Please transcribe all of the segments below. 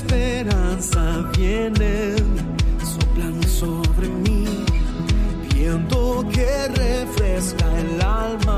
esperanza vienen, soplan sobre mí, viento que refresca el alma,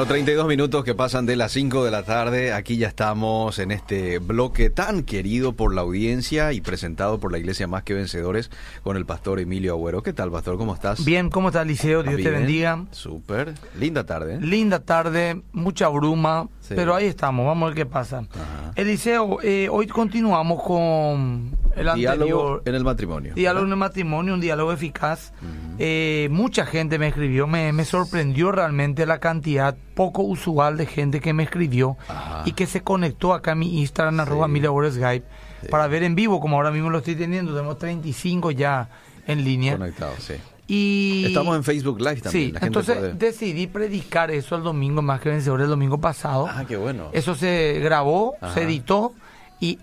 Bueno, 32 minutos que pasan de las 5 de la tarde. Aquí ya estamos en este bloque tan querido por la audiencia y presentado por la Iglesia Más que Vencedores con el pastor Emilio Agüero. ¿Qué tal, pastor? ¿Cómo estás? Bien, ¿cómo está Liceo? Dios te bendiga. Súper. Linda tarde. ¿eh? Linda tarde, mucha bruma, Sí. pero ahí estamos, vamos a ver qué pasa. Ajá. Eliseo, eh, hoy continuamos con el Diálogo en el matrimonio. diálogo en el matrimonio, un diálogo eficaz. Eh, mucha gente me escribió, me, me sorprendió realmente la cantidad poco usual de gente que me escribió Ajá. y que se conectó acá a mi Instagram, arroba Emilia Borges Skype, para ver en vivo, como ahora mismo lo estoy teniendo. Tenemos 35 ya en línea. Conectado, sí. Y Estamos en Facebook Live también. Sí, la gente entonces puede- decidí predicar eso el domingo más que vencedor el domingo pasado. Ah, qué bueno. Eso se grabó, Ajá. se editó y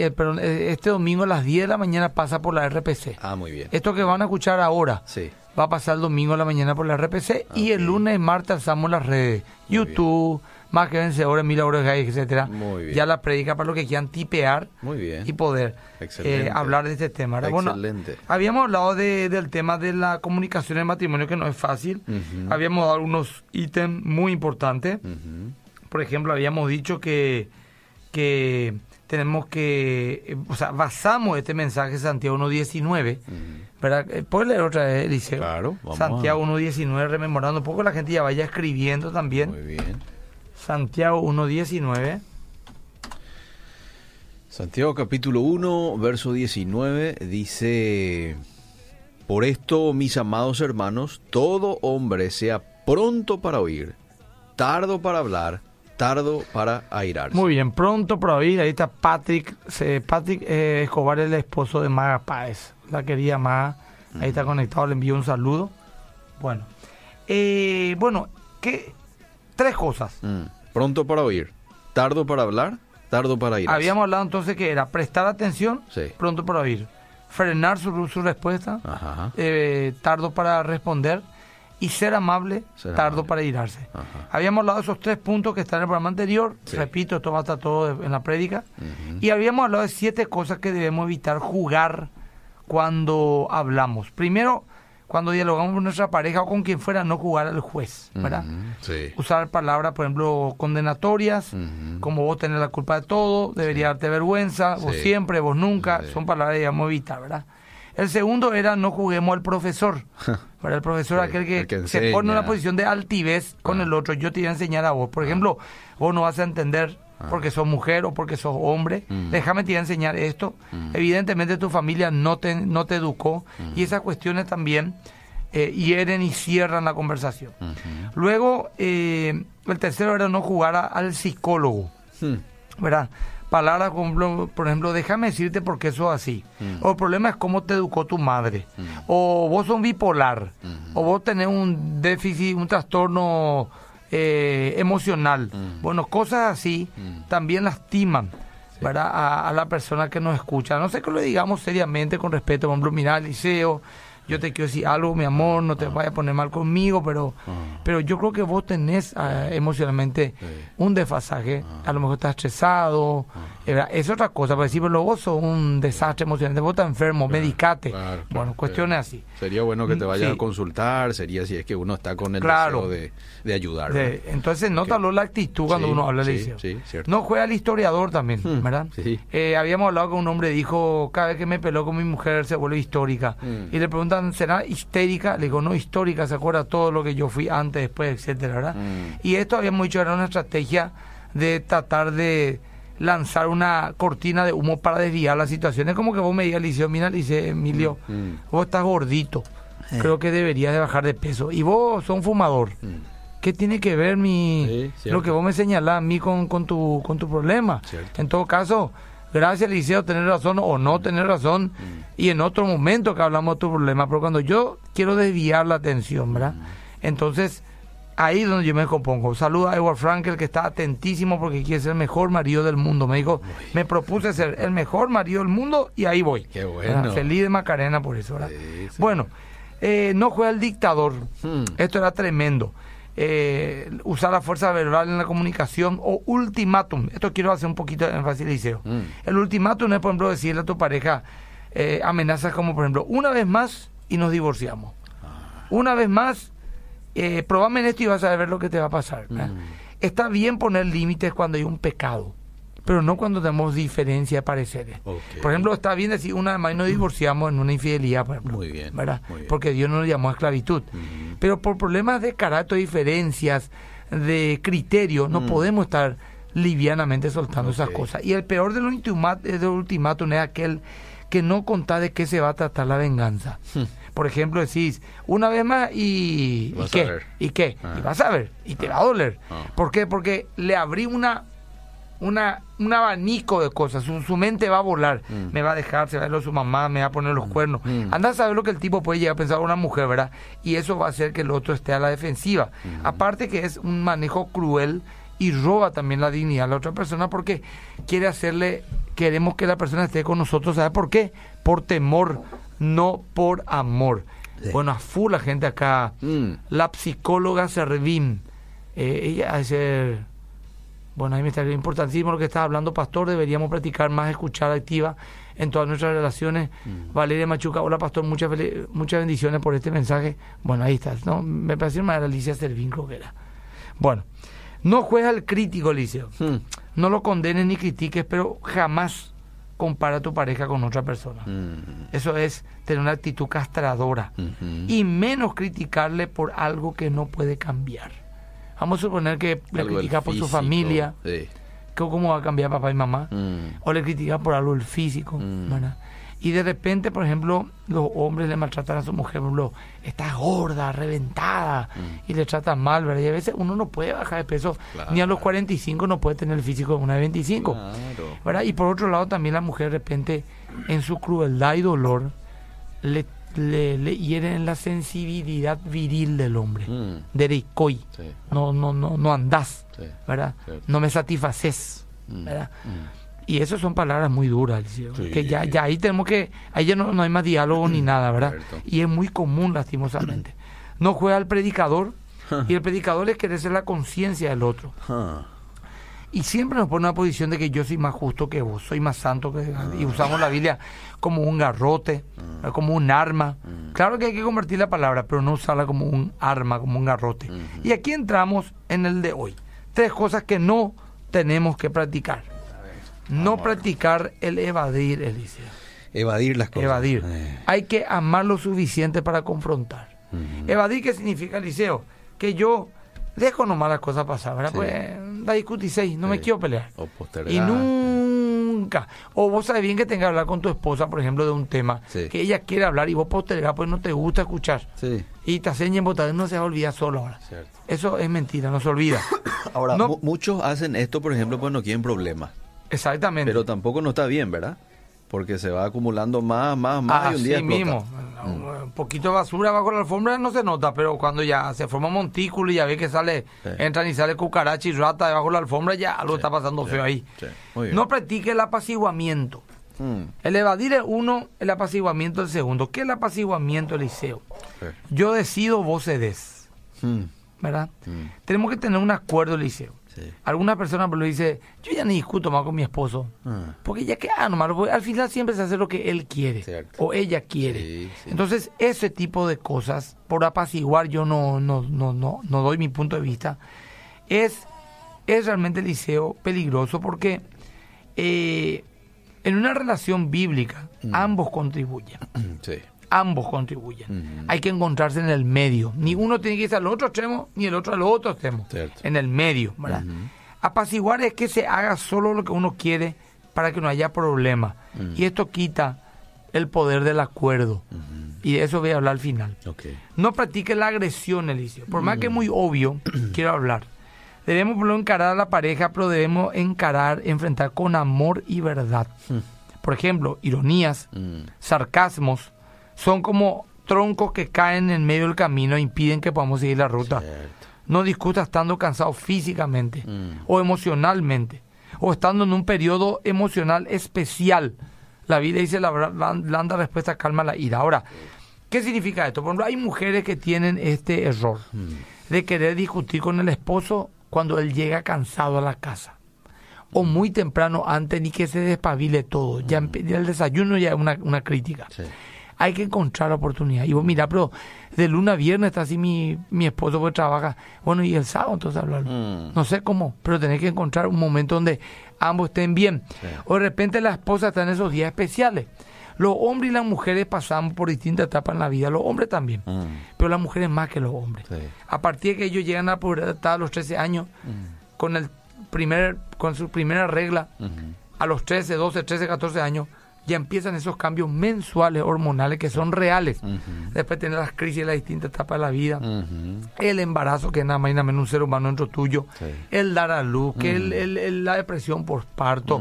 eh, perdón, eh, este domingo a las 10 de la mañana pasa por la RPC. Ah, muy bien. Esto que van a escuchar ahora Sí. va a pasar el domingo a la mañana por la RPC y el lunes y martes alzamos las redes. Muy YouTube, más que vencedores, mil euros gay, etcétera. Muy bien. Ya la predica para los que quieran tipear Muy bien. y poder eh, hablar de este tema. Excelente. habíamos hablado de- del tema de la comunicación en matrimonio, que no es fácil. Habíamos dado unos ítems muy importantes. Por ejemplo, habíamos dicho que, que tenemos que, eh, o sea, basamos este mensaje en Santiago 1.19, ¿verdad? Eh, ¿Puedes leer otra vez, Eliseo? Claro, vamos Santiago a- 1.19, rememorando un poco, la gente ya vaya escribiendo también. Muy bien. Santiago 1.19. Santiago capítulo 1, verso 19 dice, Por esto, mis amados hermanos, todo hombre sea pronto para oír, tardo para hablar, tardo para airarse. Muy bien, pronto para oír, ahí está Patrick, Patrick eh, Escobar, el esposo de Maga Páez, la querida Maga, ahí está conectado, le envío un saludo. Bueno, eh, bueno, ¿qué? tres cosas. Mm, Pronto para oír, tardo para hablar, tardo para airarse. Habíamos hablado entonces que era prestar atención, Sí. pronto para oír, frenar su, su respuesta, Ajá. eh, tardo para responder y ser amable, Ser tardo amable. para irarse. Ajá. Habíamos hablado de esos tres puntos que están en el programa anterior, Sí. repito, esto va a estar todo en la prédica, y habíamos hablado de siete cosas que debemos evitar jugar cuando hablamos. Primero, cuando dialogamos con nuestra pareja o con quien fuera, no jugar al juez, ¿verdad? Sí. Usar palabras, por ejemplo, condenatorias, como vos tenés la culpa de todo, debería darte vergüenza, vos siempre, vos nunca, son palabras que debemos evitar, ¿verdad? El segundo era no juguemos al profesor. ¿verdad? El profesor aquel que, se pone en una posición de altivez con Ah. el otro. Yo te voy a enseñar a vos. Por ejemplo, vos no vas a entender porque sos mujer o porque sos hombre. Ah. Mm. Déjame te voy a enseñar esto. Evidentemente tu familia no te, no te educó Mm. y esas cuestiones también eh, hieren y cierran la conversación. Luego, eh, el tercero era no jugar a- al psicólogo, Hmm. ¿verdad? Palabras como, por ejemplo, déjame decirte por qué sos así. Mm. O el problema es cómo te educó tu madre. O vos sos bipolar. O vos tenés un déficit, un trastorno eh, emocional. Mm. Bueno, cosas así también lastiman. ¿verdad? A, a la persona que nos escucha. No sé que lo digamos seriamente, con respeto. Por ejemplo, mira, Liceo, yo te quiero decir algo, mi amor, no te Ah. vayas a poner mal conmigo, pero, pero yo creo que vos tenés ah, emocionalmente Sí. un desfasaje. A lo mejor estás estresado. Es otra cosa, para decir, pero vos sos un desastre emocional, vos estás enfermo, medicate. Claro, bueno, cuestiones sí. así. Sería bueno que te Mm, vayas sí. a consultar, sería si es que uno está con el deseo de, de ayudar. De- entonces, Ok. nótalo la actitud cuando Sí, uno habla, sí, Liceo. No juega al historiador también, Hmm, ¿verdad? Eh, habíamos hablado con un hombre dijo, cada vez que me peló con mi mujer se vuelve histórica. Hmm. Y le pregunta preguntan, ¿será histérica? Le digo, no histórica, se acuerda todo lo que yo fui antes, después, etcétera, ¿verdad? Mm. Y esto habíamos dicho era una estrategia de tratar de lanzar una cortina de humo para desviar la situación. Es como que vos me digas, Liceo, mira, Liceo, Emilio, Mm. vos estás gordito, Eh. creo que deberías de bajar de peso. Y vos sos un fumador. ¿Qué tiene que ver mi Sí, lo que vos me señalás a mí con, con, tu, con tu problema? Cierto. En todo caso, gracias Liceo, tener razón o no tener razón. Y en otro momento que hablamos de tu problema, pero cuando yo quiero desviar la atención, ¿verdad? Entonces, ahí es donde yo me compongo. Saluda a Edward Frankel, que está atentísimo porque quiere ser el mejor marido del mundo. Me dijo, me propuse ser el mejor marido del mundo y ahí voy. Qué bueno. ¿Verdad? Feliz de Macarena por eso, ¿verdad? Sí, sí. Bueno, eh, no juega el dictador. Hmm. Esto era tremendo. Eh, usar la fuerza verbal en la comunicación o ultimátum. Esto quiero hacer un poquito de énfasis, Liceo. Mm. El ultimátum es, por ejemplo, decirle a tu pareja eh, amenazas como, por ejemplo, una vez más y nos divorciamos. Ah. Una vez más, eh, probame en esto y vas a ver lo que te va a pasar. ¿verdad? Mm. Está bien poner límites cuando hay un pecado, pero no cuando tenemos diferencia de pareceres. Por ejemplo, está bien decir una vez nos divorciamos en una infidelidad, por ejemplo. Muy bien, ¿verdad? muy bien. Porque Dios no nos llamó a esclavitud. Pero por problemas de carácter, diferencias, de criterio, no Mm. podemos estar livianamente soltando esas cosas. Y el peor de los ultima- de los ultimátum es aquel que no contá de qué se va a tratar la venganza. Por ejemplo, decís, una vez más y... ¿Y Hmm. Qué? ¿Y qué? Ah. Y vas a ver. Y te va a doler. Ah. ¿Por qué? Porque le abrí una... Una, un abanico de cosas, su, su mente va a volar, Mm. me va a dejar, se va a ir a su mamá, me va a poner los cuernos. Mm. Anda a saber lo que el tipo puede llegar a pensar una mujer, ¿verdad? Y eso va a hacer que el otro esté a la defensiva. Aparte que es un manejo cruel y roba también la dignidad a la otra persona porque quiere hacerle, queremos que la persona esté con nosotros, ¿sabe por qué? Por temor, no por amor. Sí. Bueno, a full la gente acá. Mm. La psicóloga Servim, eh, ella hace... Bueno, ahí me está importantísimo lo que está hablando, Pastor. Deberíamos practicar más escuchar activa en todas nuestras relaciones. Valeria Machuca, hola, Pastor. Muchas, muchas bendiciones por este mensaje. Bueno, ahí está. ¿no? Me pareció más Alicia Servín, creo que era. Bueno, no juega el crítico, Liceo. Hmm. No lo condenes ni critiques, pero jamás compara a tu pareja con otra persona. Mm. Eso es tener una actitud castradora Ujú. y menos criticarle por algo que no puede cambiar. Vamos a suponer que le Algo del critica por su familia, Sí. cómo va a cambiar papá y mamá, Mm. o le critica por algo del físico, Mm. ¿verdad? Y de repente, por ejemplo, los hombres le maltratan a su mujer, por ejemplo, está gorda, reventada, y le tratan mal, ¿verdad? Y a veces uno no puede bajar de peso, Claro. ni a los 45 no puede tener el físico de una de 25. Claro. ¿verdad? Y por otro lado también la mujer de repente en su crueldad y dolor le, le, le hieren en la sensibilidad viril del hombre. Mm. Sí. No, no, no, no andás, Sí. ¿verdad? Cierto. No me satisfaces, Mm. ¿verdad? Mm. Y eso son palabras muy duras, Sí. que ya, ya ahí tenemos que, ahí ya no, no hay más diálogo ni nada, ¿verdad? Cierto. Y es muy común, lastimosamente. No juega el predicador y el predicador es querer ser la conciencia del otro. Ah. Y siempre nos pone una posición de que yo soy más justo que vos, soy más santo que... Y usamos la Biblia como un garrote, como un arma. Claro que hay que convertir la palabra, pero no usarla como un arma, como un garrote. Y aquí entramos en el de hoy. Tres cosas que no tenemos que practicar. No practicar el evadir, Eliseo. Evadir las cosas. Evadir. Eh. Hay que amar lo suficiente para confrontar. Ujú. Evadir, ¿qué significa, Eliseo? Que yo dejo nomás las cosas pasar, ¿verdad? Sí. Pues da discutir, no me quiero pelear. O postergar. Y nunca. O vos sabés bien que tengas que hablar con tu esposa, por ejemplo, de un tema Sí. que ella quiere hablar y vos postergás, pues no te gusta escuchar. Sí. Y te hacen botar, no se va a olvidar solo ahora. Cierto. Eso es mentira, no se olvida. Ahora, No. muchos hacen esto, por ejemplo, pues no quieren problemas. Exactamente. Pero tampoco no está bien, ¿verdad? Porque se va acumulando más, más, más y un día explota. mismo. Un poquito de basura bajo la alfombra no se nota, pero cuando ya se forma montículo y ya ve que sale, Sí. entran y sale cucaracha y rata debajo de la alfombra, ya algo está pasando sí, feo ahí. sí. No practique el apaciguamiento. Mm. El evadir es uno, el apaciguamiento el segundo. ¿Qué es el apaciguamiento, Eliseo? Sí. Yo decido, vos cedes, Mm. ¿verdad? Mm. Tenemos que tener un acuerdo, Eliseo. Sí. Alguna persona lo dice, yo ya ni discuto más con mi esposo. Ah. Porque ya que, ah, nomás, al final siempre se hace lo que él quiere Cierto. o ella quiere. Sí, sí. Entonces, ese tipo de cosas, por apaciguar, yo no, no, no, no, no doy mi punto de vista, es, es realmente, Liceo, peligroso porque eh, en una relación bíblica Mm. ambos contribuyen. Sí. Ambos contribuyen. Hay que encontrarse en el medio. Ni uno tiene que irse al otro extremo, ni el otro al otro extremo. Cierto. En el medio, ¿verdad? Ujú. Apaciguar es que se haga solo lo que uno quiere para que no haya problema. Y esto quita el poder del acuerdo. Y de eso voy a hablar al final. No practique la agresión, Eliseo. Por más que es muy obvio, quiero hablar. Debemos lo encarar a la pareja, pero debemos encarar, enfrentar con amor y verdad. Por ejemplo, ironías, sarcasmos, son como troncos que caen en medio del camino e impiden que podamos seguir la ruta. Cierto. No discuta estando cansado físicamente Mm. o emocionalmente o estando en un periodo emocional especial. La vida dice la blanda respuesta calma la ira. Ahora, ¿qué significa esto? Por ejemplo, hay mujeres que tienen este error de querer discutir con el esposo cuando él llega cansado a la casa. O muy temprano antes ni que se despabile todo. Ya el desayuno ya es una, una crítica Sí. Hay que encontrar la oportunidad. Y vos, mira, pero de lunes a viernes está así mi, mi esposo porque trabaja. Bueno, y el sábado entonces hablarlo. Mm. No sé cómo, pero tenés que encontrar un momento donde ambos estén bien. Sí. O de repente la esposa está en esos días especiales. Los hombres y las mujeres pasamos por distintas etapas en la vida, los hombres también, Mm. pero las mujeres más que los hombres. Sí. A partir de que ellos llegan a la pubertad a los 13 años, con, el primer, con su primera regla, a los 13, 12, 13, 14 años, ya empiezan esos cambios mensuales hormonales que son reales. Ujú. Después tener las crisis de las distintas etapas de la vida. El embarazo, que es nada más y nada menos un ser humano dentro tuyo. Sí. El dar a luz, que el- el- el- la depresión por parto,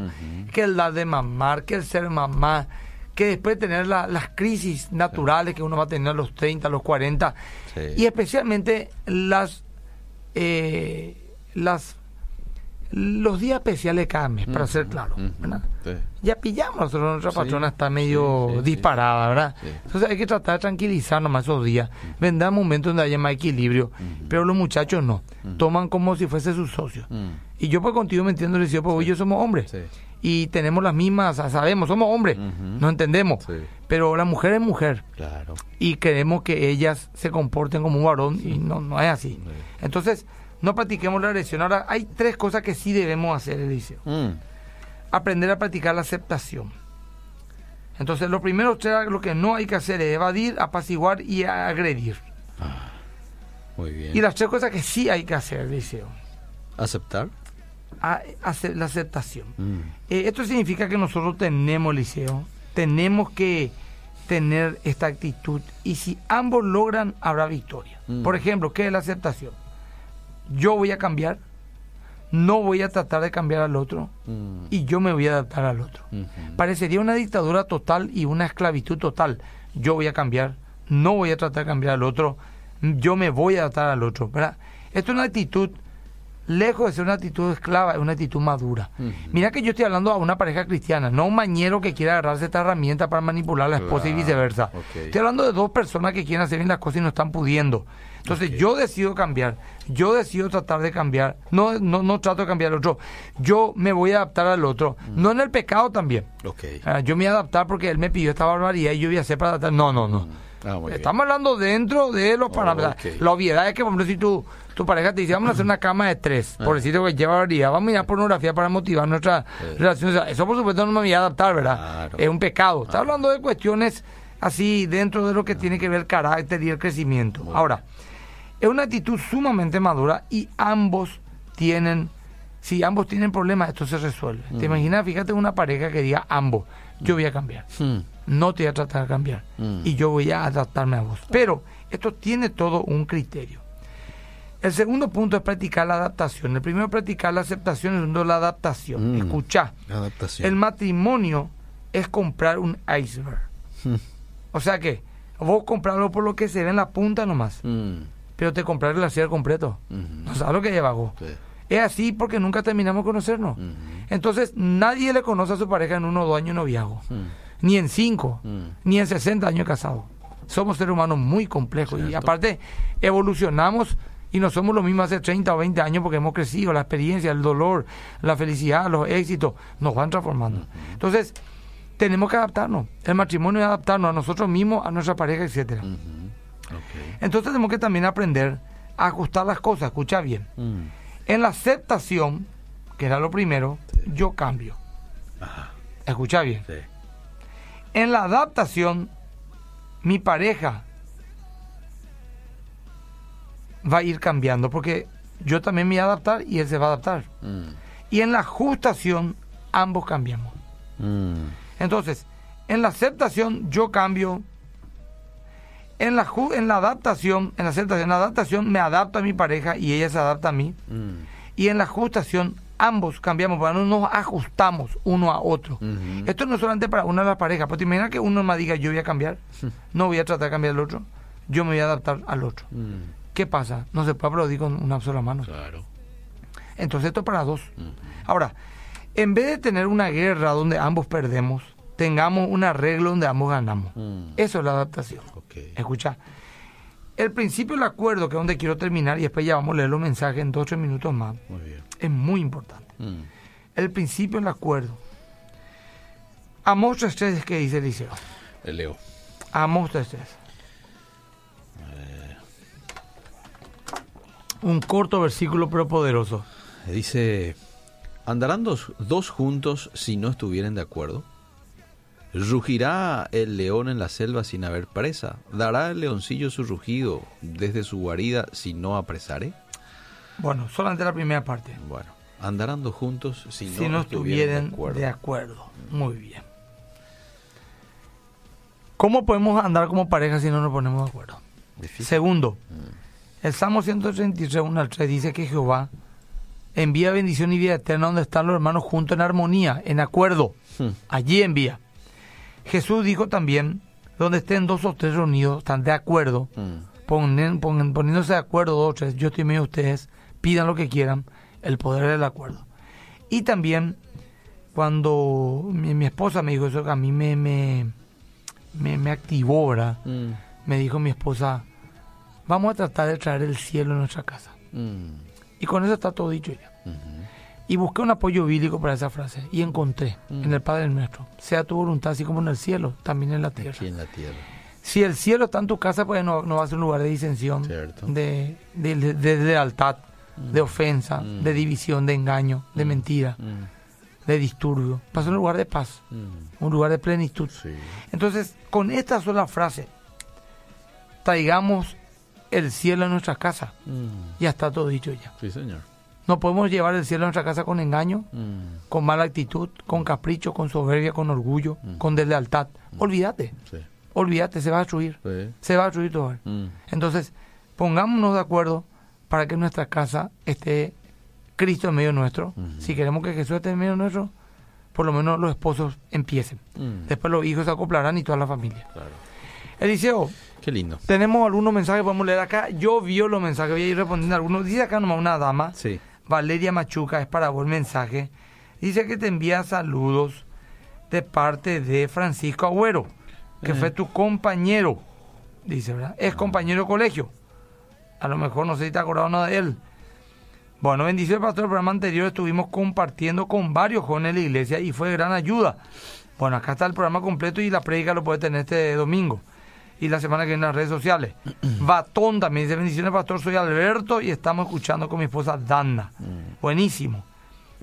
que el dar de mamar, que el ser mamá, que después tener la- las crisis naturales que uno va a tener a los 30, a los 40. Sí. Y especialmente las, eh, las los días especiales cada mes, para ser claro. ¿verdad? Sí. Ya pillamos, nosotros nuestra Sí, patrona está medio sí, disparada, ¿verdad? Entonces hay que tratar de tranquilizar nomás esos días. Vendrá momentos donde haya más equilibrio, pero los muchachos no. Toman como si fuese su socio. Mm. Y yo pues contigo me entiendo, Liceo, porque yo somos hombres. Y tenemos las mismas, sabemos, somos hombres, nos entendemos. Pero la mujer es mujer Claro. y queremos que ellas se comporten como un varón y no, no es así. Entonces, no practiquemos la agresión. Ahora, hay tres cosas que sí debemos hacer, Eliseo. Mm. Aprender a practicar la aceptación. Entonces, lo primero, lo que no hay que hacer es evadir, apaciguar y agredir. Muy bien. Y las tres cosas que sí hay que hacer, Eliseo. ¿Aceptar? A- hacer la aceptación. Mm. Eh, esto significa que nosotros tenemos, Liceo, tenemos que tener esta actitud y si ambos logran, habrá victoria. Mm. Por ejemplo, ¿qué es la aceptación? Yo voy a cambiar, no voy a tratar de cambiar al otro Mm. y yo me voy a adaptar al otro. Parecería una dictadura total y una esclavitud total. Yo voy a cambiar, no voy a tratar de cambiar al otro, yo me voy a adaptar al otro. ¿verdad? Esto es una actitud, lejos de ser una actitud esclava, es una actitud madura. Mira que yo estoy hablando a una pareja cristiana, no un mañero que quiera agarrarse esta herramienta para manipular a la esposa y viceversa. Estoy hablando de dos personas que quieren hacer bien las cosas y no están pudiendo. Entonces yo decido cambiar, yo decido tratar de cambiar, no, no, no trato de cambiar al otro, yo me voy a adaptar al otro, Mm. no en el pecado también. Ok. Ah, yo me voy a adaptar porque él me pidió esta barbaridad y yo voy a hacer para adaptar. No, no, no. Ah, muy bien. Estamos hablando dentro de los parámetros. ok. La obviedad es que, por ejemplo, si tu, tu pareja te dice, vamos a hacer una cama de tres, Ah. por decirte que lleva barbaridad, vamos a mirar pornografía para motivar nuestra Sí. relación. O sea, eso, por supuesto, no me voy a adaptar, ¿verdad? Claro. Es un pecado. Está hablando de cuestiones así dentro de lo que tiene que ver el carácter y el crecimiento. Muy Ahora, es una actitud sumamente madura y ambos tienen, si ambos tienen problemas, esto se resuelve. Mm. ¿Te imaginas? Fíjate una pareja que diga ambos, yo voy a cambiar, Mm. no te voy a tratar de cambiar Mm. y yo voy a adaptarme a vos. Pero esto tiene todo un criterio. El segundo punto es practicar la adaptación. El primero es practicar la aceptación, el segundo la adaptación. Mm. Escucha, Adaptación. el matrimonio es comprar un iceberg. Mm. O sea que vos comprarlo por lo que se ve en la punta nomás, Mm. Pero te comprar el glaciar completo. No sabes lo que lleva vos. Sí. Es así porque nunca terminamos de conocernos. Entonces, nadie le conoce a su pareja en uno o dos años de noviazgo, ni en cinco, ni en 60 años de casado. Somos seres humanos muy complejos y aparte evolucionamos y no somos lo mismo hace 30 o 20 años porque hemos crecido, la experiencia, el dolor, la felicidad, los éxitos nos van transformando. Entonces, tenemos que adaptarnos. El matrimonio es adaptarnos a nosotros mismos, a nuestra pareja, etcétera. Entonces tenemos que también aprender a ajustar las cosas, escucha bien. Mm. En la aceptación, que era lo primero, Sí. yo cambio. Ajá. Escucha bien. Sí. En la adaptación, mi pareja va a ir cambiando porque yo también me voy a adaptar y él se va a adaptar. Mm. Y en la ajustación ambos cambiamos. Mm. Entonces, en la aceptación yo cambio. En la, en la adaptación, en la aceptación, en la adaptación me adapto a mi pareja y ella se adapta a mí. Mm. Y en la ajustación ambos cambiamos, para no nos ajustamos uno a otro. Esto no es solamente para una de las parejas, porque te imaginas que uno más diga yo voy a cambiar, no voy a tratar de cambiar al otro, yo me voy a adaptar al otro. Mm. ¿Qué pasa? No se puede aplaudir con una sola mano. Claro. Entonces esto es para dos. Ahora, en vez de tener una guerra donde ambos perdemos, tengamos un arreglo donde ambos ganamos. Mm. Eso es la adaptación. Escucha, el principio del acuerdo, que es donde quiero terminar, y después ya vamos a leer los mensajes en dos o tres minutos más, Muy bien. es muy importante. Mm. El principio del acuerdo. Amos 3.3, ¿qué dice Eliseo? Eh, Leo. Amos 3.3. Un corto versículo pero poderoso. Dice, ¿andarán dos, dos juntos si no estuvieren de acuerdo? ¿Rugirá el león en la selva sin haber presa? ¿Dará el leoncillo su rugido desde su guarida si no apresare? Bueno, solamente la primera parte. Bueno, andarán dos juntos si, si no estuvieran de acuerdo. de acuerdo. Muy bien. ¿Cómo podemos andar como pareja si no nos ponemos de acuerdo? Difícil. Segundo, el Salmo 133, 1 al 3 dice que Jehová envía bendición y vida eterna donde están los hermanos juntos en armonía, en acuerdo. Hmm. Allí envía. Jesús dijo también, donde estén dos o tres reunidos, están de acuerdo, Mm. ponen- ponen- poniéndose de acuerdo dos o tres, yo estoy medio de ustedes, pidan lo que quieran, el poder del acuerdo. Y también, cuando mi, mi esposa me dijo eso, que a mí me, me, me, me activó, ¿verdad? Mm. Me dijo mi esposa, vamos a tratar de traer el cielo en nuestra casa. Mm. Y con eso está todo dicho ya. Y busqué un apoyo bíblico para esa frase y encontré Mm. en el Padre nuestro, sea tu voluntad así como en el cielo, también en la tierra. Aquí en la tierra. Si el cielo está en tu casa, pues no, no va a ser un lugar de disensión, de, de, de- de lealtad, de ofensa, Mm. de división, de engaño, de Mm. mentira, Mm. de disturbio. Va a ser un lugar de paz, Mm. un lugar de plenitud. Sí. Entonces, con esta sola frase, traigamos el cielo a nuestra casa. Mm. Ya está todo dicho ya. Sí, señor. No podemos llevar el cielo a nuestra casa con engaño, Mm. con mala actitud, con capricho, con soberbia, con orgullo, Mm. con deslealtad. Olvídate, Sí. olvídate, se va a destruir. Sí. Se va a destruir. Mm. Entonces, pongámonos de acuerdo para que en nuestra casa esté Cristo en medio nuestro. Si queremos que Jesús esté en medio nuestro, por lo menos los esposos empiecen. Mm. Después los hijos se acoplarán y toda la familia. Claro. Eliseo, Qué lindo. tenemos algunos mensajes que podemos leer acá. Yo vio los mensajes, voy a ir respondiendo a algunos. Dice acá nomás una dama, Sí. Valeria Machuca, es para vos el mensaje. Dice que te envía saludos de parte de Francisco Agüero, que Eh. fue tu compañero, dice, ¿verdad? Es compañero de colegio. A lo mejor no sé si te acordado nada de él. Bueno, bendición, pastor. El programa anterior estuvimos compartiendo con varios jóvenes de la iglesia y fue de gran ayuda. Bueno, acá está el programa completo y la prédica lo puede tener este domingo. Y la semana que viene en las redes sociales. Batón también dice, bendiciones, pastor. Soy Alberto y estamos escuchando con mi esposa Dana. Buenísimo.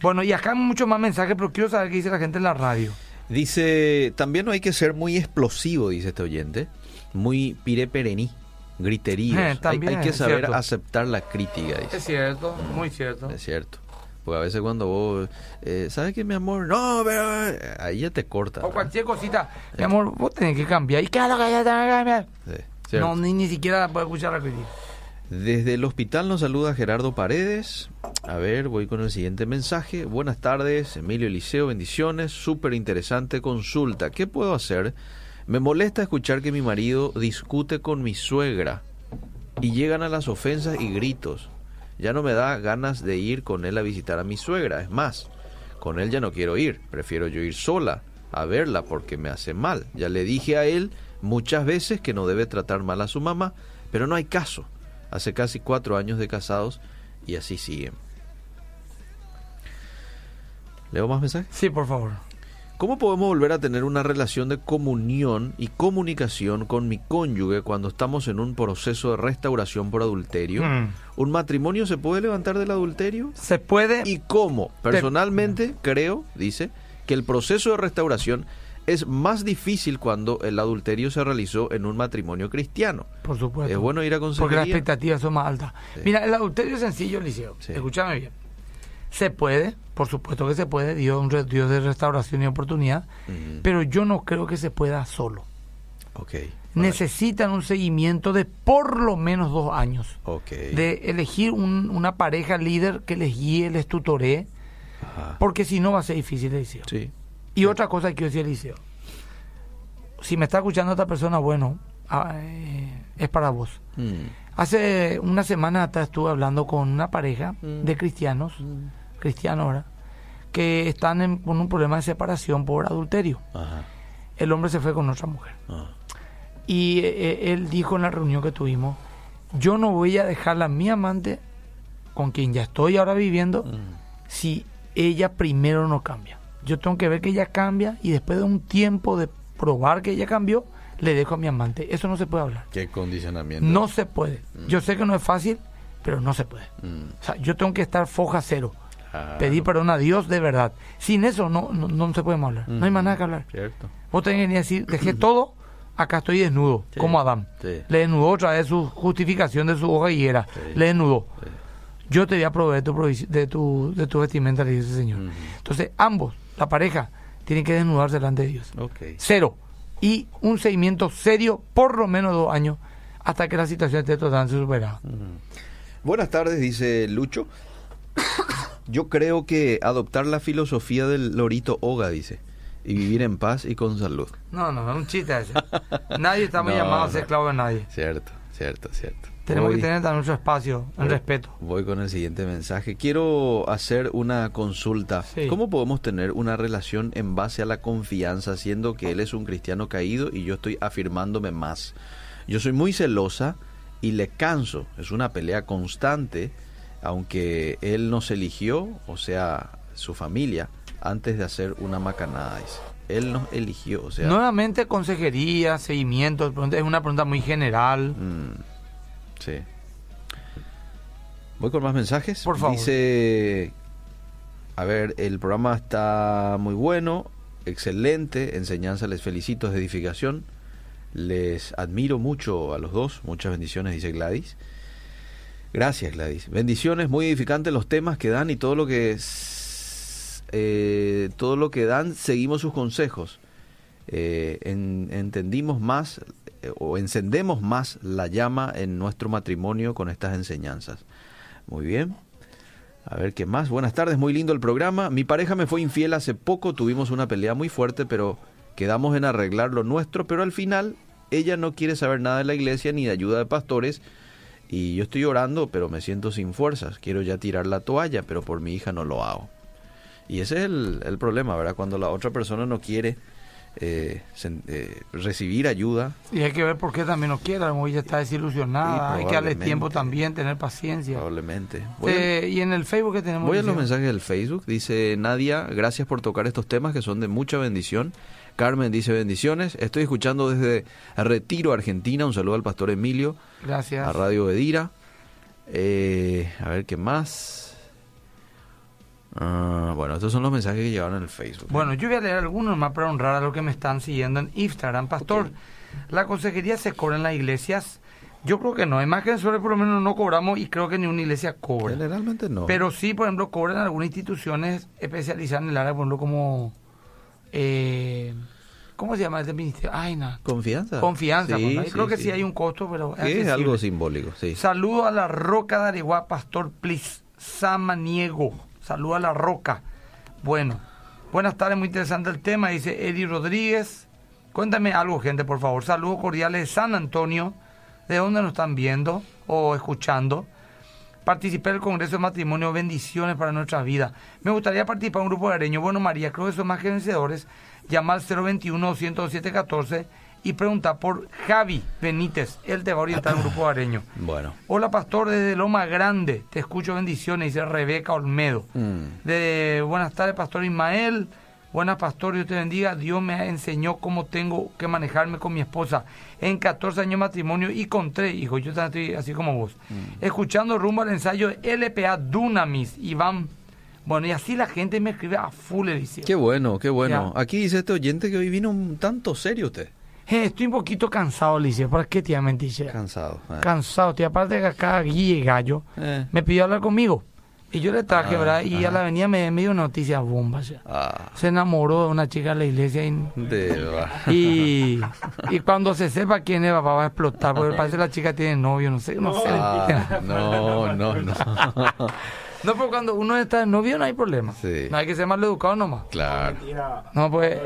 Bueno, y acá hay muchos más mensajes, pero quiero saber qué dice la gente en la radio. Dice, también no hay que ser muy explosivo, dice este oyente. Muy pireperení, griteríos. Eh, Hay- que es saber aceptar la crítica, dice. cierto, muy cierto. Es cierto. Porque a veces cuando vos, eh, ¿sabes qué, mi amor? No, pero eh, ahí ya te corta. O ¿verdad? cualquier cosita. Mi amor, vos tenés que cambiar. ¿Y qué es lo que ya tenés que cambiar? Sí. No, ni, ni siquiera puedo escuchar la crítica. Desde el hospital nos saluda Gerardo Paredes. A ver, voy con el siguiente mensaje. Buenas tardes, Emilio Eliseo, bendiciones. Súper interesante consulta. ¿Qué puedo hacer? Me molesta escuchar que mi marido discute con mi suegra y llegan a las ofensas y gritos. Ya no me da ganas de ir con él a visitar a mi suegra. Es más, con él ya no quiero ir. Prefiero yo ir sola a verla porque me hace mal. Ya le dije a él muchas veces que no debe tratar mal a su mamá, pero no hay caso. Hace casi cuatro años de casados y así siguen. ¿Leo más mensajes? Sí, por favor. ¿Cómo podemos volver a tener una relación de comunión y comunicación con mi cónyuge cuando estamos en un proceso de restauración por adulterio? Mm. ¿Un matrimonio se puede levantar del adulterio? Se puede. ¿Y cómo? Personalmente creo, dice, que el proceso de restauración es más difícil cuando el adulterio se realizó en un matrimonio cristiano. Por supuesto. Es bueno ir a Porque las expectativas son más altas. Sí. Mira, el adulterio es sencillo, Liceo. Sí. Escúchame bien. Se puede, por supuesto que se puede, Dios es Dios de restauración y oportunidad, pero yo no creo que se pueda solo. Necesitan un seguimiento de por lo menos dos años. Ok. De elegir un- una pareja líder que les guíe, les tutoree, Ajá. porque si no va a ser difícil, Eliseo. Sí. Y otra cosa que quiero decir, Eliseo. Si me está escuchando esta persona, bueno, ah, eh, es para vos. Mm. Hace una semana atrás estuve hablando con una pareja Mm. de cristianos, cristianos ahora, que están en- con un problema de separación por adulterio. Ajá. El hombre se fue con otra mujer. Ah. Y eh, él dijo en la reunión que tuvimos, yo no voy a dejar a mi amante con quien ya estoy ahora viviendo Mm. si ella primero no cambia. Yo tengo que ver que ella cambia y después de un tiempo de probar que ella cambió, le dejo a mi amante. Eso no se puede hablar. Qué condicionamiento. No se puede. Yo sé que no es fácil, pero no se puede. Mm. O sea, yo tengo que estar foja cero. Claro. Pedir perdón a Dios de verdad. Sin eso no, no, no se puede más hablar. No hay más nada que hablar. Cierto. Vos tenés que decir, dejé todo, acá estoy desnudo, Sí. como Adán. Sí. Le desnudó otra vez su justificación de su hoja higuera. Sí. Le desnudó. Yo te voy a proveer tu de, tu, de tu vestimenta, le dice el Señor. Entonces, ambos, la pareja, tienen que desnudarse delante de Dios. Cero. Y un seguimiento serio, por lo menos dos años, hasta que la situación esté totalmente superada. Buenas tardes, dice Lucho. Yo creo que adoptar la filosofía del lorito Oga, dice, y vivir en paz y con salud. No, no, es un chiste ese. Nadie está muy No, llamado a ser no. esclavo de nadie. Cierto, cierto, cierto. Tenemos Voy- que tener también nuestro espacio en voy- respeto. Voy con el siguiente mensaje. Quiero hacer una consulta. Sí. ¿Cómo podemos tener una relación en base a la confianza, siendo que él es un cristiano caído y yo estoy afirmándome más? Yo soy muy celosa y le canso. Es una pelea constante, aunque él nos eligió, o sea, su familia, antes de hacer una macanada. dice. Él nos eligió, o sea. Nuevamente, consejería, seguimiento, es una pregunta muy general. Mm, sí. Voy con más mensajes. Por favor. Dice, a ver, el programa está muy bueno, excelente, enseñanza, les felicito, es edificación. Les admiro mucho a los dos, muchas bendiciones, dice Gladys. Gracias, Gladys. Bendiciones, muy edificantes los temas que dan y todo lo que eh, todo lo que dan, seguimos sus consejos. Eh, en- entendimos más eh, o encendemos más la llama en nuestro matrimonio con estas enseñanzas. Muy bien. A ver qué más. Buenas tardes, muy lindo el programa. Mi pareja me fue infiel hace poco, tuvimos una pelea muy fuerte, pero quedamos en arreglar lo nuestro, pero al final ella no quiere saber nada de la iglesia ni de ayuda de pastores y yo estoy orando, pero me siento sin fuerzas. Quiero ya tirar la toalla, pero por mi hija no lo hago. Y ese es el, el problema, ¿verdad? Cuando la otra persona no quiere eh, sen- eh, recibir ayuda. Y hay que ver por qué también no quiere. A ella está desilusionada. Hay que darle tiempo también, tener paciencia. Probablemente. A- Eh, y en el Facebook que tenemos. Voy a los mensajes del Facebook. Dice Nadia, gracias por tocar estos temas que son de mucha bendición. Carmen dice bendiciones. Estoy escuchando desde Retiro, Argentina. Un saludo al pastor Emilio, Gracias. a Radio Edira. Eh, a ver qué más. Ah, bueno, estos son los mensajes que llegaron en el Facebook. Bueno, yo voy a leer algunos más para honrar a los que me están siguiendo en Instagram. Pastor, ¿la consejería se cobra en las iglesias? Yo creo que no. En más que en Suárez por lo menos no cobramos y creo que ni una iglesia cobra. Generalmente no. Pero sí, por ejemplo, cobran algunas instituciones especializadas en el área, por ejemplo, como... Eh, ¿Cómo se llama este ministerio? Ay, no. Confianza. Confianza. Sí, ahí sí, creo que sí. sí. hay un costo, pero... Sí, es accesible. algo simbólico, sí. Saludo a la Roca de Areguá, Pastor Plis Samaniego. Saludo a la Roca. Bueno, buenas tardes, muy interesante el tema, dice Eddie Rodríguez. Cuéntame algo, gente, por favor. Saludos cordiales de San Antonio. ¿De dónde nos están viendo o escuchando? Participé del Congreso de Matrimonio, bendiciones para nuestra vida. Me gustaría participar en un grupo de areño. Bueno, María, creo que son más que vencedores. Llama al 021-207-14 y pregunta por Javi Benítez. Él te va a orientar un grupo de areño. Bueno. Hola, pastor, desde Loma Grande. Te escucho bendiciones, dice Rebeca Olmedo. Mm. De buenas tardes, pastor Ismael. Buenas, pastor, Dios te bendiga. Dios me enseñó cómo tengo que manejarme con mi esposa en 14 años de matrimonio y con tres hijos. Yo también estoy así como vos. Escuchando rumbo al ensayo de LPA Dunamis, Iván Bueno, y así la gente me escribe a full, Eliseo. Qué bueno, qué bueno. Ya. Aquí dice este oyente que hoy vino un tanto serio usted. Eh, estoy un poquito cansado, Eliseo. ¿Para qué te voy a mentir? che? Cansado. Ah. Cansado, tío. Aparte que acá Guille Gallo Eh. me pidió hablar conmigo. Y yo le traje, Ah, ¿verdad? Y a la avenida me, me dio noticias bombas. Ah, Se enamoró de una chica de la iglesia y, de va. y, y cuando se sepa quién es, papá va a explotar. Porque parece que la chica tiene novio, no sé, no sé. Ah, no, no, no. No, pero cuando uno está de novio no hay problema. Sí. No hay que ser mal educado nomás. Claro. No, pues.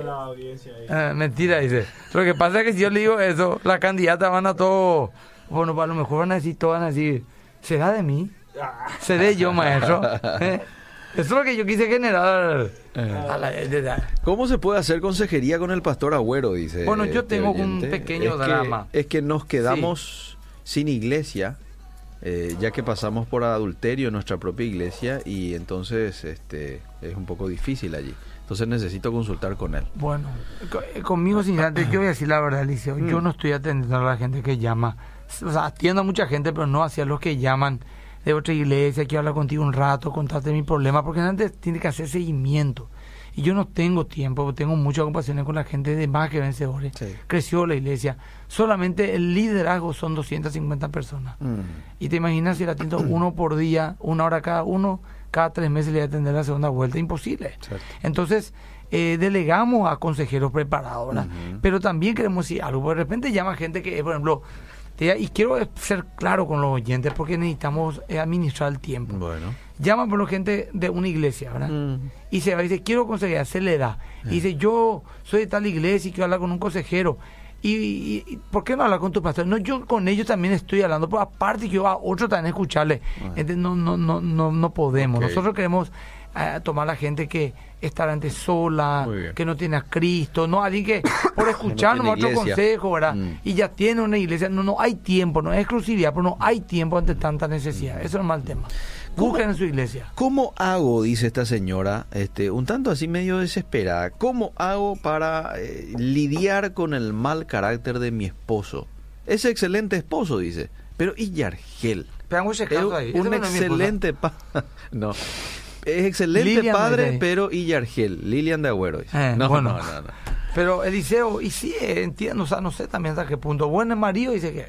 eh, mentira, dice. Lo que pasa es que si yo le digo eso, las candidatas van a todo. Bueno, pues a lo mejor van a decir, todas van a decir, ¿será de mí? ¿Seré yo, maestro? ¿Eh? Eso es lo que yo quise generar. a la- de- de- ¿Cómo se puede hacer consejería con el pastor Agüero? Dice. Bueno, yo este tengo un pequeño Es que- drama. es que nos quedamos sin iglesia, eh, ya que pasamos por adulterio en nuestra propia iglesia y entonces este es un poco difícil allí. Entonces necesito consultar con él. Bueno, co- eh, conmigo, sinceramente, yo voy a decir la verdad, Liceo. Mm. Yo no estoy atendiendo a la gente que llama. O sea, atiendo a mucha gente, pero no hacia los que llaman de otra iglesia, quiero hablar contigo un rato, contarte mi problema, porque antes tiene que hacer seguimiento. Y yo no tengo tiempo, tengo mucha compasión con la gente de más que vencedores. Sí. Creció la iglesia. Solamente el liderazgo son 250 personas. Mm. Y te imaginas si le atiendo uno por día, una hora cada uno, cada tres meses le voy a atender la segunda vuelta, imposible. Cierto. Entonces, eh, delegamos a consejeros preparados. Pero también queremos decir algo. De repente llama gente que, por ejemplo, y quiero ser claro con los oyentes porque necesitamos eh, administrar el tiempo. Bueno. Llama por ejemplo gente de una iglesia, ¿verdad? Mm. Y se va y dice, quiero consejería, se le da. Y dice, yo soy de tal iglesia y quiero hablar con un consejero. Y, y- y, ¿por qué no hablar con tu pastor? No, yo con ellos también estoy hablando, pero aparte yo a otro también escucharle. Entonces, no, no, no, no, no podemos. Nosotros queremos eh, tomar a la gente que está antes sola, que no tiene a Cristo, no alguien que por escuchar iglesia. consejo, ¿verdad? Mm. Y ya tiene una iglesia. No, no hay tiempo, no es exclusividad, pero no hay tiempo ante tanta necesidad. Eso es el mal tema. Busquen en su iglesia. ¿Cómo hago, dice esta señora, este, un tanto así medio desesperada, cómo hago para eh, lidiar con el mal carácter de mi esposo? Es excelente esposo, dice, pero ¿y Yargel? Ese un no excelente pa no. Es excelente Lilian padre, pero ¿y Yargel? Lilian de Agüero. Eh, no, bueno. no, no, no. Pero Eliseo, y sí, eh, entiendo, o sea, no sé también hasta qué punto. Buen marido dice que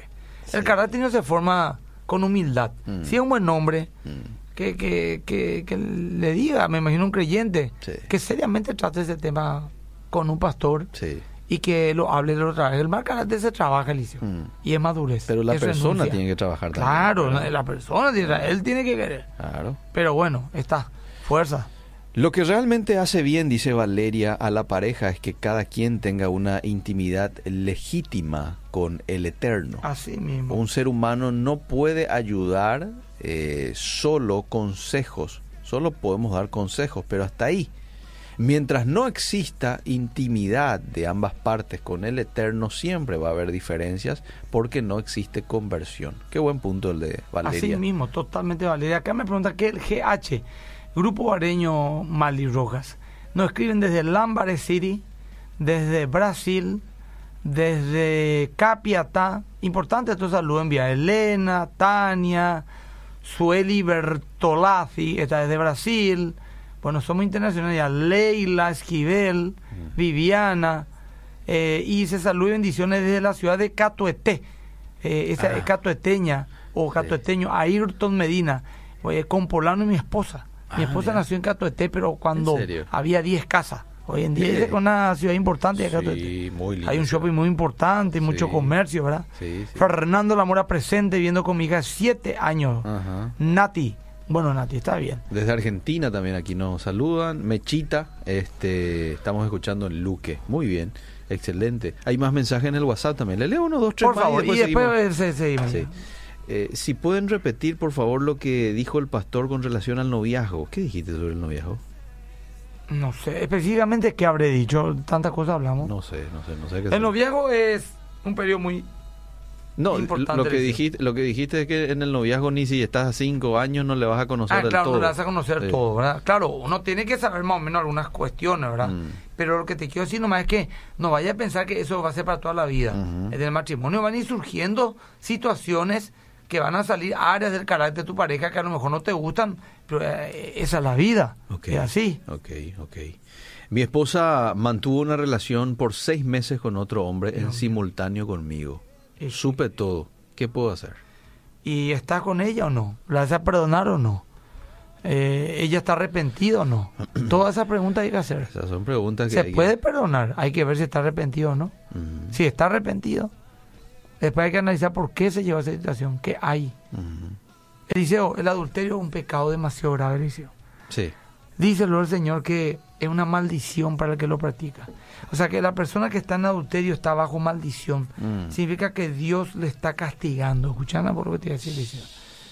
el carácter no se forma con humildad. Mm. Si es un buen hombre, Mm. que, que, que, que le diga, me imagino un creyente, Sí. que seriamente trate ese tema con un pastor Sí. y que lo hable de lo trabaje. El mal carácter se trabaja, Eliseo, Mm. y es madurez. Pero la persona tiene que trabajar también. Claro, ¿verdad? la persona, él tiene que querer. Claro. Pero bueno, está, fuerza. Lo que realmente hace bien, dice Valeria, a la pareja es que cada quien tenga una intimidad legítima con el Eterno. Así mismo. Un ser humano no puede ayudar eh, solo consejos, solo podemos dar consejos, pero hasta ahí. Mientras no exista intimidad de ambas partes con el Eterno, siempre va a haber diferencias porque no existe conversión. Qué buen punto el de Valeria. Así mismo, totalmente Valeria. Acá me pregunta que el GH, Grupo Bareño Mali Rojas, nos escriben desde Lambare City, desde Brasil, desde Capiatá. Importante estos saludos envía Elena, Tania, Sueli Bertolazzi, está desde Brasil. Bueno, somos internacionales ya. Leila Esquivel, Viviana. eh, y se saluda y bendiciones desde la ciudad de Catueté. Eh, esa Ah. es catueteña o catueteño, Ayrton Medina, oye, con Polano y mi esposa. Mi Ah, esposa mira. nació en Catueté, pero cuando había 10 casas. Hoy en día Sí. es una ciudad importante Sí, muy linda Hay un shopping muy importante mucho comercio, ¿verdad? Sí, sí. Fernando Lamora presente, viendo con mi hija siete años. Ajá. Nati. Bueno, Nati, está bien. Desde Argentina también aquí nos saludan. Mechita, este, estamos escuchando en Luque. Muy bien, excelente. Hay más mensajes en el WhatsApp también. Le leo uno, dos, tres Por más favor, y después se- seguimos. Sí. Eh, si pueden repetir, por favor, lo que dijo el pastor con relación al noviazgo. ¿Qué dijiste sobre el noviazgo? No sé, específicamente qué habré dicho. Tantas cosas hablamos. No sé, no sé, no sé qué El noviazgo es un periodo muy No, importante lo que dijiste, lo que dijiste es que en el noviazgo ni si estás a cinco años no le vas a conocer Ah, del claro, todo. no le vas a conocer Sí. todo, ¿verdad? Claro, uno tiene que saber más o menos algunas cuestiones, ¿verdad? Mm. Pero lo que te quiero decir nomás es que no vaya a pensar que eso va a ser para toda la vida. Ujú. En el matrimonio van a ir surgiendo situaciones que van a salir áreas del carácter de tu pareja que a lo mejor no te gustan, pero eh, esa es la vida. Es así. Ok, ok. Mi esposa mantuvo una relación por seis meses con otro hombre en simultáneo conmigo. Supe todo. ¿Qué puedo hacer? ¿Y está con ella o no? ¿La vas a perdonar o no? Eh, ¿Ella está arrepentida o no? Todas esas preguntas hay que hacer. Esas son preguntas que ¿Se hay que- puede perdonar? Hay que ver si está arrepentido o no. Si está arrepentido, después hay que analizar por qué se llevó a esa situación, qué hay. ujú. Eliseo, el adulterio es un pecado demasiado grave, Eliseo. Sí. Dice luego el Señor que es una maldición para el que lo practica. O sea que la persona que está en adulterio está bajo maldición. Mm. Significa que Dios le está castigando. Escuchando por lo que te voy a decir, Eliseo.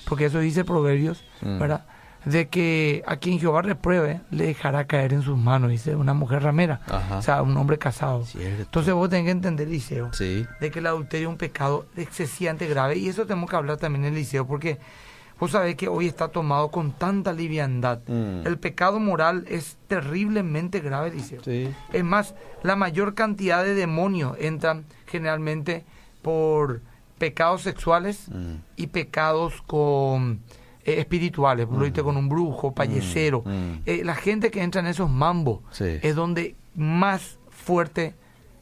Porque eso dice Proverbios, Mm. ¿verdad? De que a quien Jehová repruebe, le dejará caer en sus manos, dice una mujer ramera. Ajá. O sea, un hombre casado. Cierto. Entonces vos tenés que entender, Eliseo, Sí. de que el adulterio es un pecado excesivamente grave. Y eso tenemos que hablar también en el liceo, porque vos sabés que hoy está tomado con tanta liviandad. Mm. El pecado moral es terriblemente grave, Eliseo. Sí. Es más, la mayor cantidad de demonios entran generalmente por pecados sexuales Mm. y pecados con eh, espirituales, por ejemplo, con un brujo, pallecero. mm. Eh, la gente que entra en esos mambos Sí. es donde más fuerte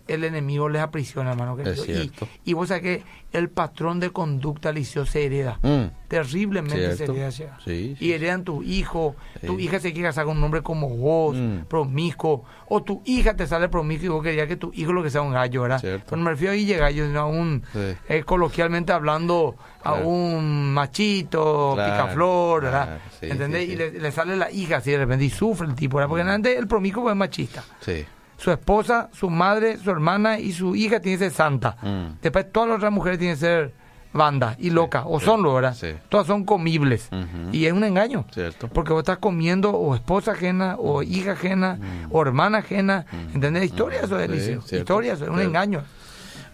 el enemigo les aprisiona, hermano. querido. Y, cierto. y vos sabés que el patrón de conducta liceo se hereda. Mm. Terriblemente Cierto. se hereda. ya. Sí, sí, y heredan tu hijo, tu Sí. hija se quiere casar con un hombre como vos, Mm. promiscuo, o tu hija te sale promiscuo y vos querías que tu hijo lo que sea un gallo, ¿verdad? Cierto. Pero no me refiero a Guille Gallo, sino a un, eh, coloquialmente hablando, a un machito, Claro, picaflor, ¿verdad? claro, ¿Entendés? Y le, le sale la hija así de repente y sufre el tipo, ¿verdad? Porque antes el promiscuo es machista. Sí. Su esposa, su madre, su hermana y su hija tiene que ser santa. Mm. Después todas las otras mujeres tienen que ser bandas y locas, o son lo, ¿verdad? sí. Todas son comibles. Y es un engaño. Cierto. Porque vos estás comiendo o esposa ajena, o hija ajena, o hermana ajena. ¿Entendés? Historia eso es, Mm. Sí, Eliseo. cierto, Historia eso es un engaño.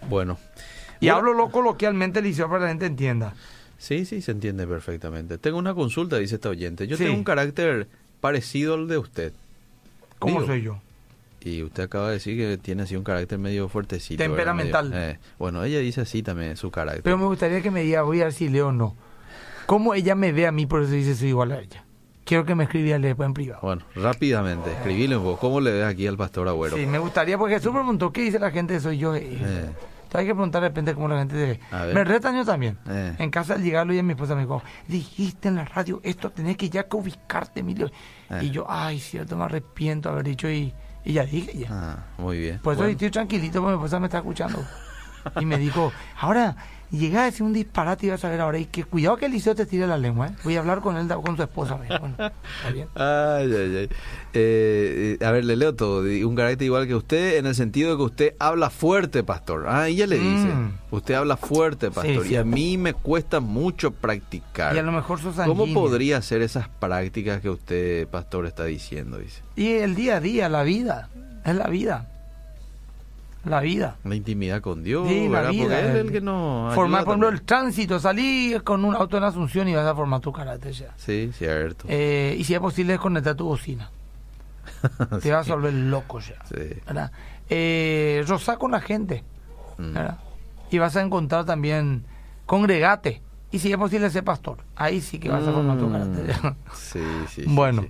Bueno. Y Bueno, hablo lo coloquialmente, Eliseo, para que la gente entienda. Sí, sí, se entiende perfectamente. Tengo una consulta, dice esta oyente. Yo tengo un carácter parecido al de usted. ¿Cómo Digo, soy yo? Y usted acaba de decir que tiene así un carácter medio fuertecito. Temperamental. Medio- eh, bueno, ella dice así también su carácter. Pero me gustaría que me diga, voy a ver si leo o no. ¿Cómo ella me ve a mí, por eso dice soy igual a ella? Quiero que me escriba después en privado. Bueno, rápidamente, escribile un poco. ¿Cómo le ves aquí al pastor Agüero? Sí, me gustaría, porque Jesús preguntó, ¿qué dice la gente? Soy yo. Eh, Eh. Hay que preguntar de repente cómo la gente se ve. Me retan yo también. Eh. En casa al llegarlo y mi esposa me dijo, dijiste en la radio esto, tenés que ya que ubicarte, Emilio. Eh. Y yo, ay, cierto, me arrepiento de haber dicho y, y ya dije ya. Ah, muy bien. Por eso Bueno, estoy tranquilito porque mi esposa me está escuchando. Y me dijo, ahora, llega a decir un disparate y vas a ver ahora. Y que cuidado que Eliseo te tire la lengua, ¿eh? Voy a hablar con él, con su esposa. Bueno, está bien. Ay, ay, ay. Eh, eh, a ver, le leo todo. Un carácter igual que usted, en el sentido de que usted habla fuerte, pastor. Ah, ella le dice. Mm. Usted habla fuerte, pastor. Sí, y a sí. mí me cuesta mucho practicar. Y a lo mejor sos ¿Cómo podría hacer esas prácticas que usted, pastor, está diciendo? Dice. Y el día a día, la vida, es la vida. La vida. La intimidad con Dios, Sí, la vida. él es el que no. Formar, por ejemplo, el tránsito, salí con un auto en Asunción y vas a formar tu carácter ya. Sí, cierto. Eh, y si es posible, desconectar tu bocina. Te vas a volver loco ya. Sí. ¿verdad? Eh, rozá con la gente. Mm. ¿verdad? Y vas a encontrar también congregate. Y si es posible, ser pastor. Ahí sí que vas a formar tu Mm. carácter. Sí, sí, sí, Bueno. sí.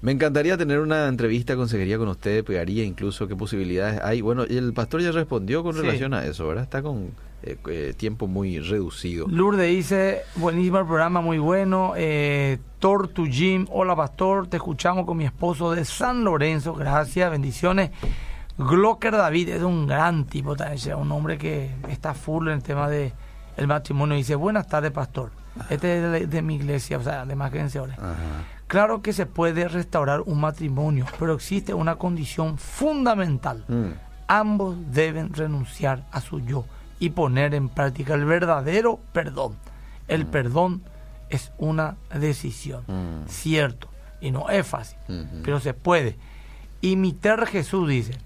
Me encantaría tener una entrevista consejería con usted, pegaría incluso qué posibilidades hay. Bueno, y el pastor ya respondió con Sí. relación a eso, ¿verdad? Está con eh, eh, tiempo muy reducido. Lourdes dice, buenísimo el programa, muy bueno. Eh, Tor to Jim, hola pastor, te escuchamos con mi esposo de San Lorenzo, gracias, bendiciones. Glocker David es un gran tipo, también, un hombre que está full en el tema de el matrimonio. Dice, buenas tardes pastor, este es de, de mi iglesia, o sea, de más que Ajá. Claro que se puede restaurar un matrimonio, pero existe una condición fundamental. Mm. Ambos deben renunciar a su yo y poner en práctica el verdadero perdón. El perdón es una decisión, Mm. cierto, y no es fácil, pero se puede. Imitar a Jesús dice,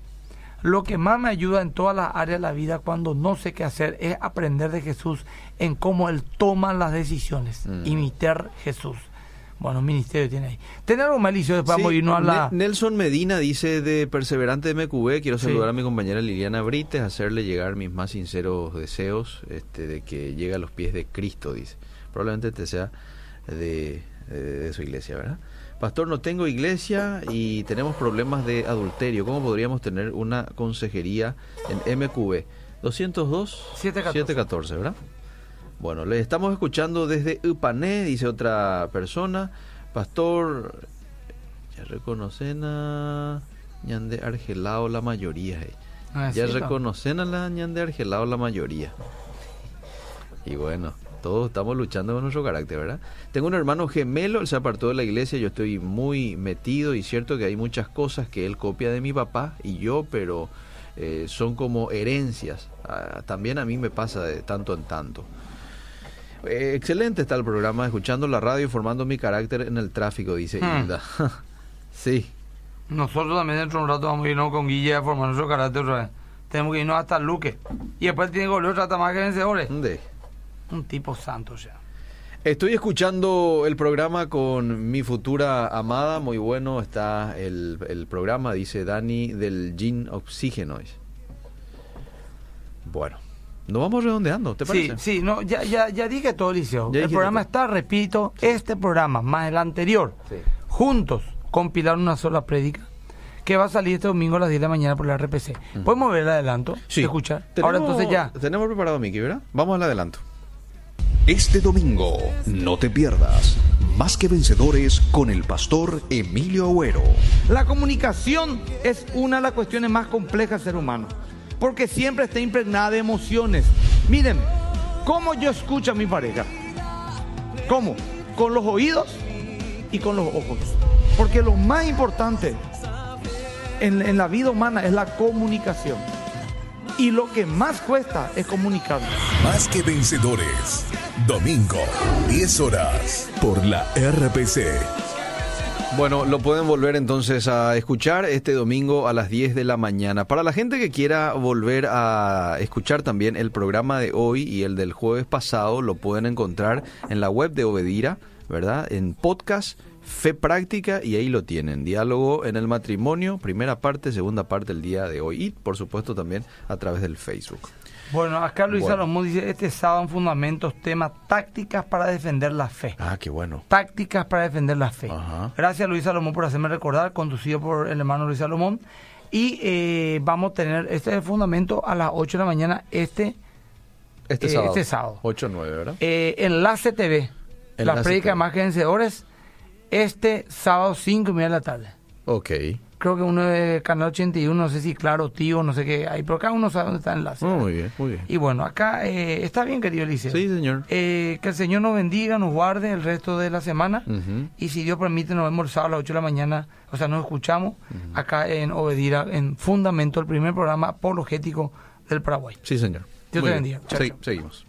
lo que más me ayuda en todas las áreas de la vida cuando no sé qué hacer es aprender de Jesús en cómo Él toma las decisiones. Mm. Imitar Jesús. Bueno, un ministerio tiene ahí. ¿Tiene algo más, Liceo? Después Sí, vamos a la... Nelson Medina dice de Perseverante de MQB, quiero Sí. saludar a mi compañera Liliana Brites, hacerle llegar mis más sinceros deseos este, de que llegue a los pies de Cristo, dice. Probablemente este sea de, eh, de su iglesia, ¿verdad? Pastor, no tengo iglesia y tenemos problemas de adulterio. ¿Cómo podríamos tener una consejería en MQB? 202 714. 714, ¿verdad? Bueno, le estamos escuchando desde Upané, dice otra persona. Pastor, ya reconocen a Ñande Argelao la mayoría. eh. Ah, Ya sí, reconocen a la Ñande Argelao la mayoría. Y bueno, todos estamos luchando con nuestro carácter, ¿verdad? Tengo un hermano gemelo, él se apartó de la iglesia, yo estoy muy metido y cierto que hay muchas cosas que él copia de mi papá y yo, pero eh, son como herencias. Ah, también a mí me pasa de tanto en tanto. Eh, excelente está el programa, escuchando la radio y formando mi carácter en el tráfico, dice Hmm. Hilda. sí, Nosotros también dentro de un rato vamos a irnos con Guille a formar nuestro carácter otra vez. Tenemos que irnos hasta Luque. Y después tiene que volver otra más que vencedores. ¿dónde? Un tipo santo ya. Estoy escuchando el programa con mi futura amada, muy bueno está el, el programa, dice Dani, del Gin Oxígeno. Bueno, nos vamos redondeando, ¿te Sí, parece? sí, no, ya, ya, ya dije todo, Liceo. Ya el programa todo. está, repito, este programa más el anterior, Sí. juntos, compilar una sola prédica, que va a salir este domingo a las 10 de la mañana por la RPC. ¿Podemos ver el adelanto? Sí. Escuchar. Tenemos- Ahora entonces ya. Tenemos preparado, Miki, ¿verdad? Vamos al adelanto. Este domingo, no te pierdas Más que Vencedores con el pastor Emilio Agüero. La comunicación es una de las cuestiones más complejas del ser humano, porque siempre está impregnada de emociones. Miren, ¿cómo yo escucho a mi pareja? ¿Cómo? Con los oídos y con los ojos. Porque lo más importante en, la vida humana es la comunicación. Y lo que más cuesta es comunicarnos. Más que vencedores. Domingo, 10 horas. Por la RPC. Bueno, lo pueden volver entonces a escuchar este domingo a las 10 de la mañana. Para la gente que quiera volver a escuchar también el programa de hoy y el del jueves pasado, lo pueden encontrar en la web de Obedira, ¿verdad? En podcast Fe Práctica y ahí lo tienen. Diálogo en el matrimonio, primera parte, segunda parte el día de hoy y por supuesto también a través del Facebook. Bueno, acá Luis Bueno. Salomón dice, este sábado en Fundamentos, tema tácticas para defender la fe. Ah, qué bueno. tácticas para defender la fe. Ajá. Gracias Luis Salomón por hacerme recordar, conducido por el hermano Luis Salomón. Y eh, vamos a tener este fundamento a las 8 de la mañana, este Este Eh, sábado. este sábado. 8 9, ¿verdad? eh, Enlace TV, la Enlace prédica TV. de más que vencedores, este sábado 5 y media de la tarde. Ok. Creo que uno de Canal 81, no sé si claro, tío, no sé qué hay, pero cada uno sabe dónde está el enlace. Oh, muy bien, muy bien. Y bueno, acá eh, está bien, querido Eliseo. Sí, señor. Eh, que el Señor nos bendiga, nos guarde el resto de la semana. Y si Dios permite, nos vemos el sábado a las 8 de la mañana. O sea, nos escuchamos acá en Obedira, en Fundamento, el primer programa apologético del Paraguay. Sí, señor. Dios Muy te bendiga. Chao, chao. seguimos.